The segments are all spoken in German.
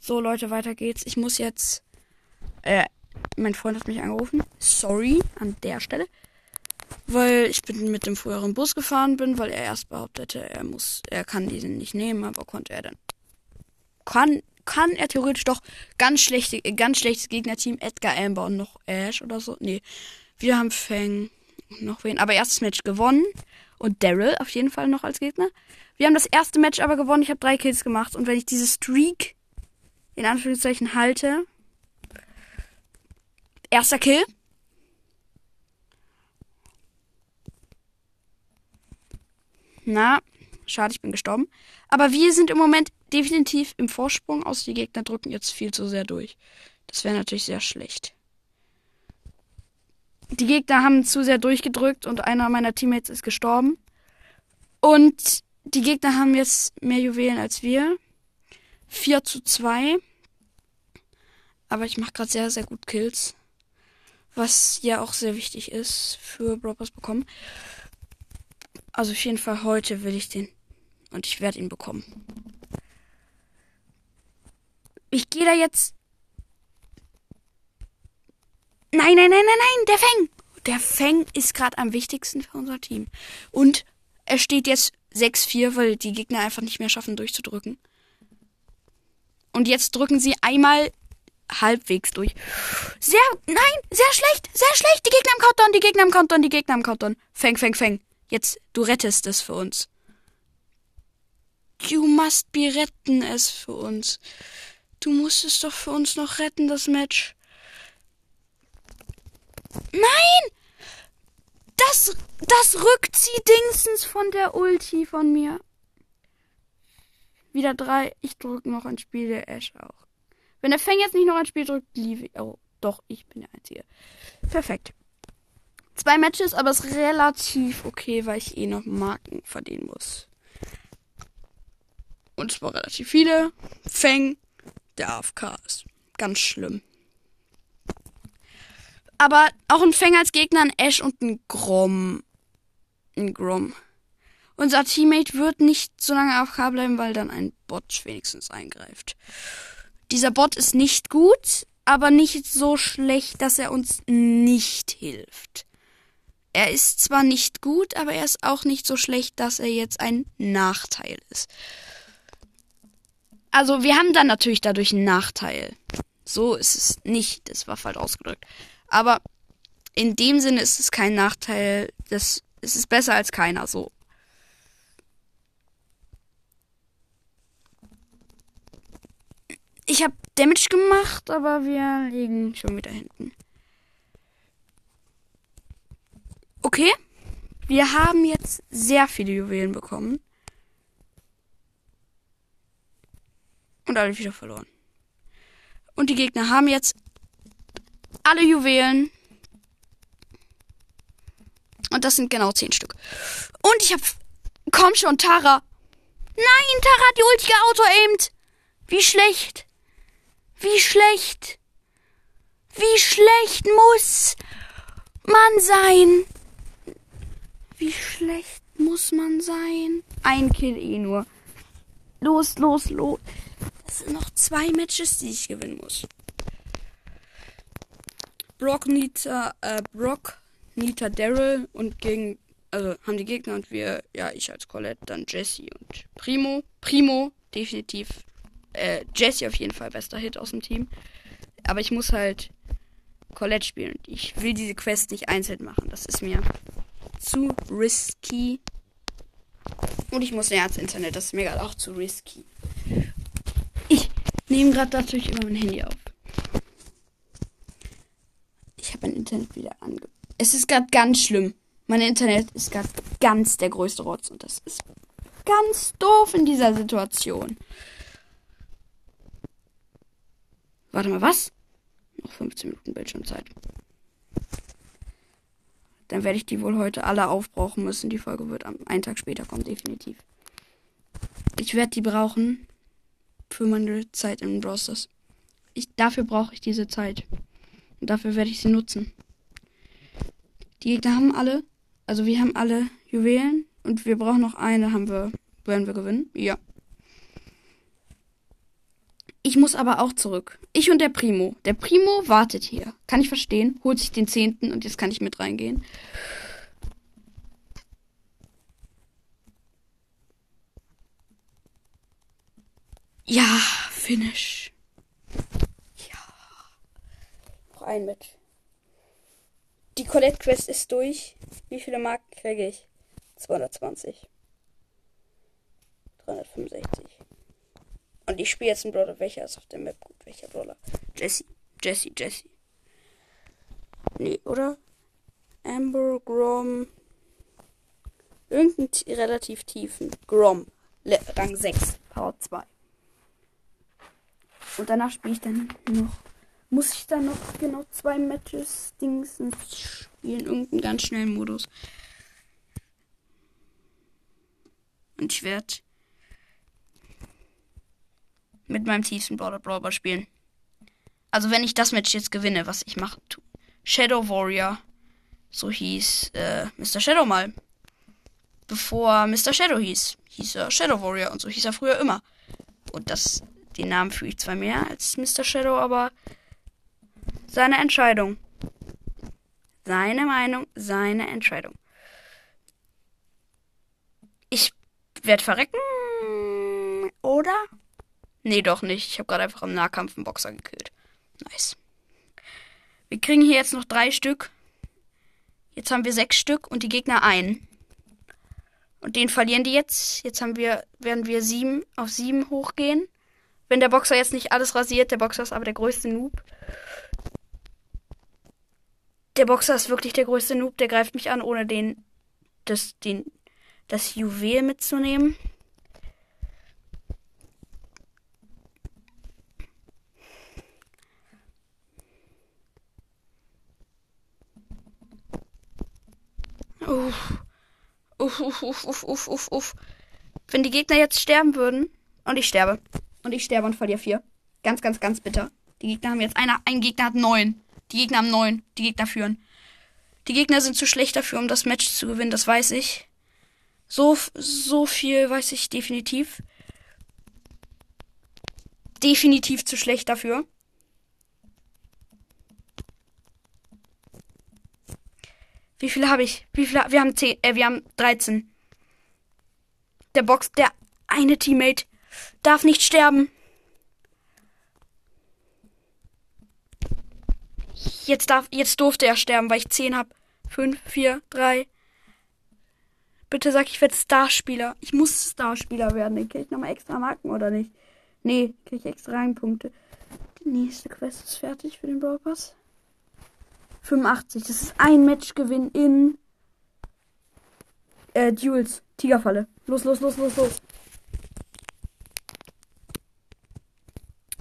So, Leute, weiter geht's. Ich muss jetzt. Äh, mein Freund hat mich angerufen. Sorry an der Stelle. Weil ich bin mit dem früheren Bus gefahren bin, weil er erst behauptete, er muss, er kann diesen nicht nehmen, aber konnte er dann. Kann, kann er theoretisch doch ganz schlechte, ganz schlechtes Gegnerteam, Edgar Amber und noch Ash oder so. Nee. Wir haben Fang, noch wen. Aber erstes Match gewonnen. Und Daryl auf jeden Fall noch als Gegner. Wir haben das erste Match aber gewonnen. Ich habe drei Kills gemacht. Und wenn ich diese Streak in Anführungszeichen halte. Erster Kill. Na, schade, ich bin gestorben. Aber wir sind im Moment definitiv im Vorsprung, außer die Gegner drücken jetzt viel zu sehr durch. Das wäre natürlich sehr schlecht. Die Gegner haben zu sehr durchgedrückt und einer meiner Teammates ist gestorben. Und die Gegner haben jetzt mehr Juwelen als wir. 4 zu 2. Aber ich mache gerade sehr, sehr gut Kills. Was ja auch sehr wichtig ist für Brokers bekommen. Also auf jeden Fall heute will ich den. Und ich werde ihn bekommen. Ich gehe da jetzt. Nein, nein, nein, nein, nein, der Feng. Der Feng ist gerade am wichtigsten für unser Team. Und er steht jetzt 6-4, weil die Gegner einfach nicht mehr schaffen durchzudrücken. Und jetzt drücken sie einmal halbwegs durch. Sehr, nein, sehr schlecht, sehr schlecht. Die Gegner im Countdown, die Gegner im Countdown, die Gegner im Countdown. Feng, Feng, Feng. Jetzt, du rettest es für uns. You must be retten es für uns. Du musst es doch für uns noch retten, das Match. Nein! Das, das rückt sie Dingsens von der Ulti von mir. Wieder drei. Ich drücke noch ein Spiel der Ash auch. Wenn der Fang jetzt nicht noch ein Spiel drückt, liebe Oh, doch, ich bin der Einzige. Perfekt. Zwei Matches, aber es ist relativ okay, weil ich eh noch Marken verdienen muss. Und zwar relativ viele. Fang, der AFK ist ganz schlimm. Aber auch ein Fang als Gegner, ein Ash und ein Grom. Ein Grom. Unser Teammate wird nicht so lange AFK bleiben, weil dann ein Bot wenigstens eingreift. Dieser Bot ist nicht gut, aber nicht so schlecht, dass er uns nicht hilft. Er ist zwar nicht gut, aber er ist auch nicht so schlecht, dass er jetzt ein Nachteil ist. Also wir haben dann natürlich dadurch einen Nachteil. So ist es nicht, das war falsch ausgedrückt. Aber in dem Sinne ist es kein Nachteil, das es ist besser als keiner so. Ich habe Damage gemacht, aber wir liegen schon wieder hinten. Okay. Wir haben jetzt sehr viele Juwelen bekommen. Und alle wieder verloren. Und die Gegner haben jetzt alle Juwelen. Und das sind genau zehn Stück. Und ich hab. Komm schon, Tara. Nein, Tara hat die Ulti geauto-aimed. Wie schlecht. Wie schlecht. Wie schlecht muss man sein. Wie schlecht muss man sein? Ein Kill eh nur. Los, los, los. Das sind noch zwei Matches, die ich gewinnen muss. Brock, Nita, äh, Brock, Nita, Daryl und gegen, also haben die Gegner und wir, ja, ich als Colette, dann Jesse und Primo. Primo, definitiv. Äh, Jesse auf jeden Fall bester Hit aus dem Team. Aber ich muss halt Colette spielen. Ich will diese Quest nicht einzeln machen. Das ist mir zu risky. Und ich muss näher ans Internet. Das ist mir gerade auch zu risky. Ich nehme gerade natürlich über mein Handy auf. Ich habe mein Internet wieder ange... Es ist gerade ganz schlimm. Mein Internet ist gerade ganz der größte Rotz. Und das ist ganz doof in dieser Situation. Warte mal, was? Noch 15 Minuten Bildschirmzeit. Dann werde ich die wohl heute alle aufbrauchen müssen. Die Folge wird am einen Tag später kommen, definitiv. Ich werde die brauchen für meine Zeit im Browsers. Ich, dafür brauche ich diese Zeit. Und dafür werde ich sie nutzen. Die Gegner haben alle, also wir haben alle Juwelen und wir brauchen noch eine, haben wir, werden wir gewinnen. Ja. Ich muss aber auch zurück. Ich und der Primo. Der Primo wartet hier. Kann ich verstehen. Holt sich den zehnten und jetzt kann ich mit reingehen. Ja, Finish. Ja. Noch ein Match. Die Colette Quest ist durch. Wie viele Marken kriege ich? 220. 365. Und ich spiele jetzt einen Brawler. Welcher ist auf der Map gut? Welcher Brawler? Jesse. Jesse, Jesse. Nee, oder? Amber, Grom. Irgendeinen relativ tiefen. Grom. Le Rang 6. Power 2. Und danach spiele ich dann noch. Muss ich dann noch genau zwei Matches Dings spielen? Irgendeinen ganz schnellen Modus. Und ich werde mit meinem tiefsten Brawler Brawler spielen. Also wenn ich das Match jetzt gewinne, was ich mache. Shadow Warrior. So hieß äh, Mr. Shadow mal. Bevor Mr. Shadow hieß, hieß er Shadow Warrior und so hieß er früher immer. Und das, den Namen fühle ich zwar mehr als Mr. Shadow, aber seine Entscheidung. Seine Meinung, seine Entscheidung. Ich werde verrecken, oder? Nee, doch nicht. Ich habe gerade einfach im Nahkampf einen Boxer gekillt. Nice. Wir kriegen hier jetzt noch drei Stück. Jetzt haben wir sechs Stück und die Gegner ein. Und den verlieren die jetzt. Jetzt haben wir, werden wir sieben auf sieben hochgehen. Wenn der Boxer jetzt nicht alles rasiert, der Boxer ist aber der größte Noob. Der Boxer ist wirklich der größte Noob, der greift mich an, ohne den, das, den, das Juwel mitzunehmen. Uff. Uff, uff, uff, uff, uff, uff. Wenn die Gegner jetzt sterben würden und ich sterbe und ich sterbe und verliere vier. Ganz, ganz, ganz bitter. Die Gegner haben jetzt einer, ein Gegner hat neun. Die Gegner haben neun. Die Gegner führen. Die Gegner sind zu schlecht dafür, um das Match zu gewinnen, das weiß ich. So, so viel weiß ich definitiv. Definitiv zu schlecht dafür. Wie viele habe ich? Wie viele? Wir haben 10, äh, wir haben 13. Der Box, der eine Teammate darf nicht sterben. Jetzt darf, jetzt durfte er sterben, weil ich 10 habe. 5, 4, 3. Bitte sag, ich werde Starspieler. Ich muss Starspieler werden. Dann kriege ich nochmal extra Marken oder nicht? Nee, kriege ich extra Rangpunkte. Die nächste Quest ist fertig für den Brawl Pass. 85. Das ist ein Matchgewinn in äh, Duels. Tigerfalle. Los, los, los, los, los.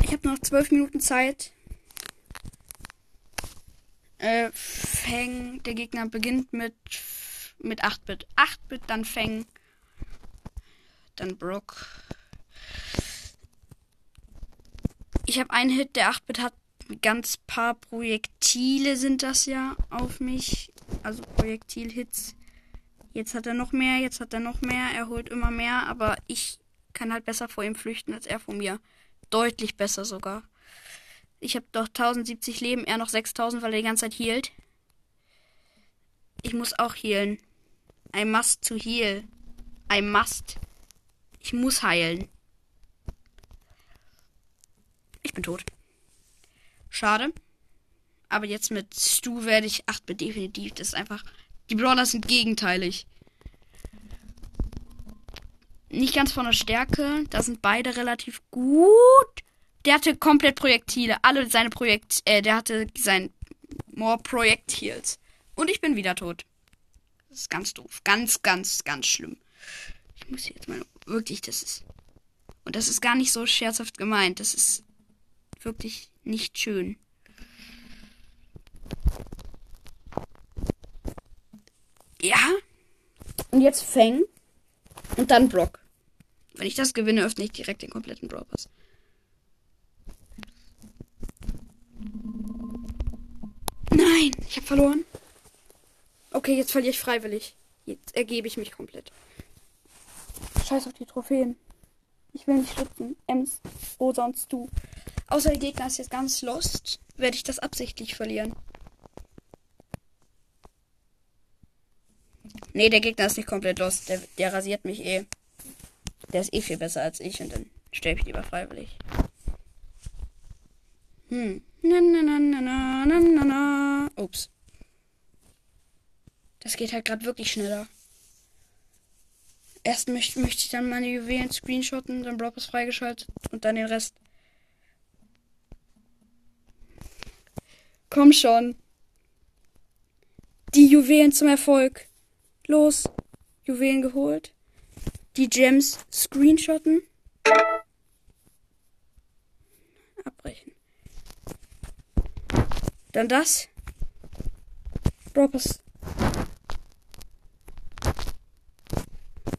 Ich habe noch zwölf Minuten Zeit. Äh, Feng, der Gegner beginnt mit mit 8-Bit. 8-Bit, dann Feng, dann Brook. Ich habe einen Hit, der 8-Bit hat ganz paar Projektile sind das ja auf mich. Also Projektilhits. Jetzt hat er noch mehr, jetzt hat er noch mehr. Er holt immer mehr, aber ich kann halt besser vor ihm flüchten als er vor mir. Deutlich besser sogar. Ich habe doch 1070 Leben, er noch 6000, weil er die ganze Zeit hielt. Ich muss auch healen. I must to heal. I must. Ich muss heilen. Ich bin tot. Schade. Aber jetzt mit Stu werde ich 8 Bit definitiv. Das ist einfach. Die Brawler sind gegenteilig. Nicht ganz von der Stärke. Da sind beide relativ gut. Der hatte komplett Projektile. Alle seine Projekt. Äh, der hatte sein More Projektils. Und ich bin wieder tot. Das ist ganz doof. Ganz, ganz, ganz schlimm. Ich muss jetzt mal. Wirklich, das ist. Und das ist gar nicht so scherzhaft gemeint. Das ist wirklich nicht schön. Ja. Und jetzt Fang. Und dann Brock. Wenn ich das gewinne, öffne ich direkt den kompletten Brawl Pass. Nein, ich habe verloren. Okay, jetzt verliere ich freiwillig. Jetzt ergebe ich mich komplett. Scheiß auf die Trophäen. Ich will nicht schützen. Ems, Rosa und Stu. Außer der Gegner ist jetzt ganz lost, werde ich das absichtlich verlieren. Nee, der Gegner ist nicht komplett lost. Der, der rasiert mich eh. Der ist eh viel besser als ich und dann stelle ich lieber freiwillig. Hm. Na, na, na, na, na, na, na, na. Ups. Das geht halt gerade wirklich schneller. Erst möchte, möchte ich dann meine Juwelen screenshotten, dann Brockers freigeschaltet und dann den Rest. Komm schon. Die Juwelen zum Erfolg. Los. Juwelen geholt. Die Gems screenshotten. Abbrechen. Dann das. Brockers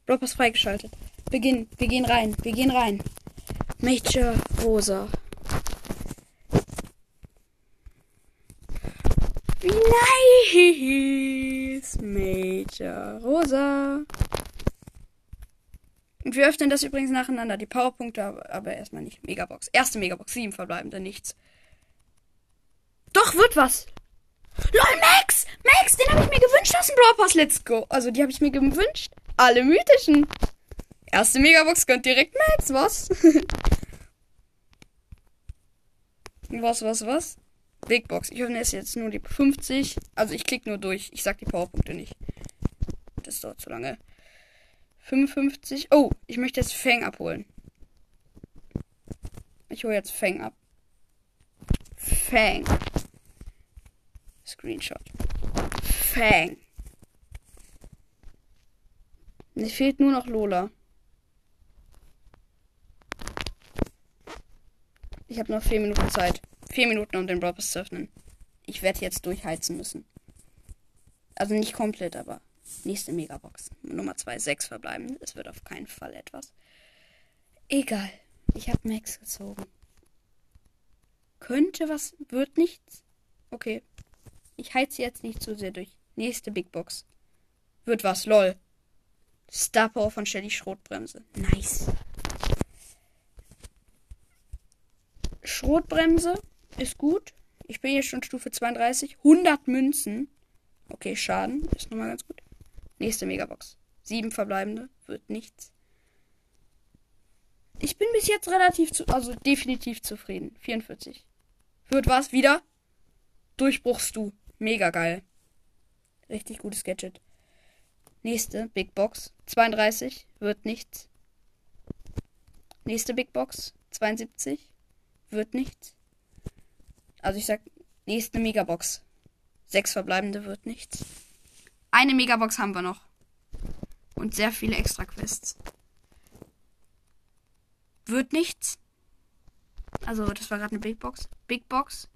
Blockpass freigeschaltet. Beginn. Wir gehen rein. Wir gehen rein. Major Rosa. Nice. Major Rosa. Und wir öffnen das übrigens nacheinander. Die Powerpunkte, aber, aber erstmal nicht. Megabox. Erste Megabox. Sieben verbleibende. Nichts. Doch, wird was. LOL, Max! Max, den habe ich mir gewünscht aus dem Brawl Pass. Let's go. Also, die habe ich mir gewünscht. Alle mythischen. Erste Megabox gönnt direkt Max, was? was, was, was? Big Box. Ich öffne jetzt nur die 50. Also ich klicke nur durch. Ich sag die Powerpunkte nicht. Das dauert zu lange. 55. Oh, ich möchte jetzt Fang abholen. Ich hole jetzt Fang ab. Fang. Screenshot. Fang. Es fehlt nur noch Lola. Ich habe noch vier Minuten Zeit. Vier Minuten, um den Brawl zu öffnen. Ich werde jetzt durchheizen müssen. Also nicht komplett, aber nächste Megabox. Nummer 2, 6 verbleiben. Es wird auf keinen Fall etwas. Egal. Ich habe Max gezogen. Könnte was, wird nichts. Okay. Ich heize jetzt nicht zu sehr durch. Nächste Big Box. Wird was, lol. Star Power von Shelly Schrotbremse. Nice. Schrotbremse ist gut. Ich bin hier schon Stufe 32. 100 Münzen. Okay, Schaden ist nochmal ganz gut. Nächste Megabox. Sieben verbleibende. Wird nichts. Ich bin bis jetzt relativ zu, also definitiv zufrieden. 44. Wird was? Wieder? Durchbruchst du. Mega geil. Richtig gutes Gadget. Nächste Big Box. 32. Wird nichts. Nächste Big Box. 72. Wird nichts. Also ich sag, nächste Megabox. Sechs verbleibende wird nichts. Eine Megabox haben wir noch. Und sehr viele extra Quests. Wird nichts. Also, das war gerade eine Big Box. Big Box.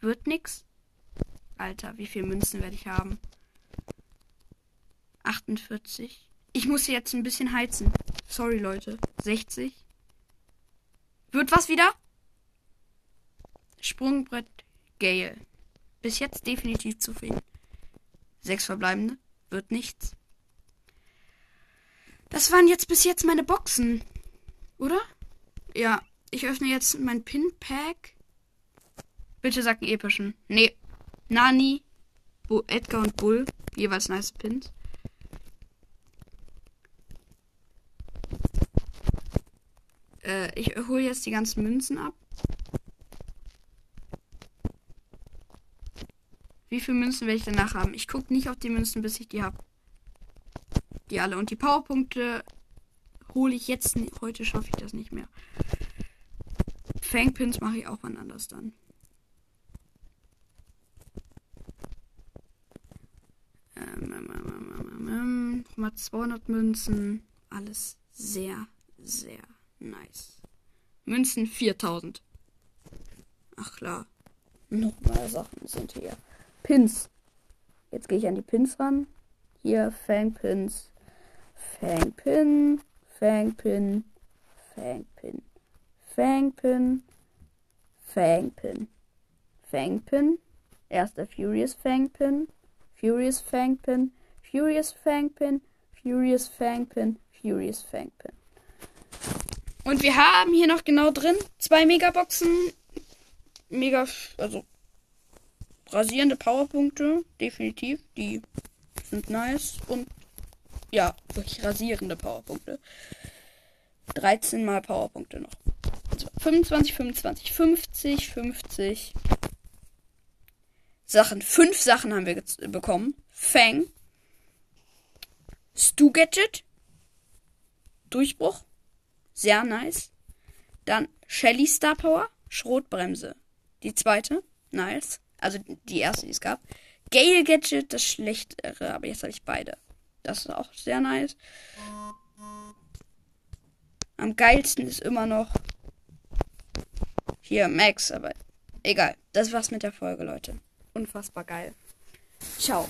Wird nichts. Alter, wie viele Münzen werde ich haben? 48. Ich muss jetzt ein bisschen heizen. Sorry, Leute. 60. Wird was wieder? Sprungbrett Gale. Bis jetzt definitiv zufrieden. Sechs verbleibende. Wird nichts. Das waren jetzt bis jetzt meine Boxen. Oder? Ja. Ich öffne jetzt mein Pin-Pack. Bitte sag einen epischen. Nee. Nani, Bo Edgar und Bull. Jeweils nice Pins. Äh, ich hole jetzt die ganzen Münzen ab. Wie viele Münzen werde ich danach haben? Ich gucke nicht auf die Münzen, bis ich die habe. Die alle. Und die Powerpunkte hole ich jetzt. Heute schaffe ich das nicht mehr. Fangpins mache ich auch wann anders dann. Ähm, ähm, ähm, ähm, mal 200 Münzen. Alles sehr, sehr Nice. Münzen 4000. Ach klar. Noch mehr Sachen sind hier. Pins. Jetzt gehe ich an die Pins ran. Hier Fangpins. Fangpin. Fangpin. Fangpin. Fangpin. Fangpin. Fangpin. Erster Furious Fangpin. Furious Fangpin. Furious Fangpin. Furious Fangpin. Furious Fangpin. Und wir haben hier noch genau drin zwei Megaboxen. Mega, also rasierende Powerpunkte, definitiv. Die sind nice. Und ja, wirklich rasierende Powerpunkte. 13 mal Powerpunkte noch. Also 25, 25, 50, 50. Sachen. Fünf Sachen haben wir bekommen. Fang. Stu Gadget. Durchbruch. Sehr nice. Dann Shelly Star Power. Schrotbremse. Die zweite. Nice. Also die erste, die es gab. Gale Gadget, das schlechtere, aber jetzt habe ich beide. Das ist auch sehr nice. Am geilsten ist immer noch hier Max, aber egal. Das war's mit der Folge, Leute. Unfassbar geil. Ciao.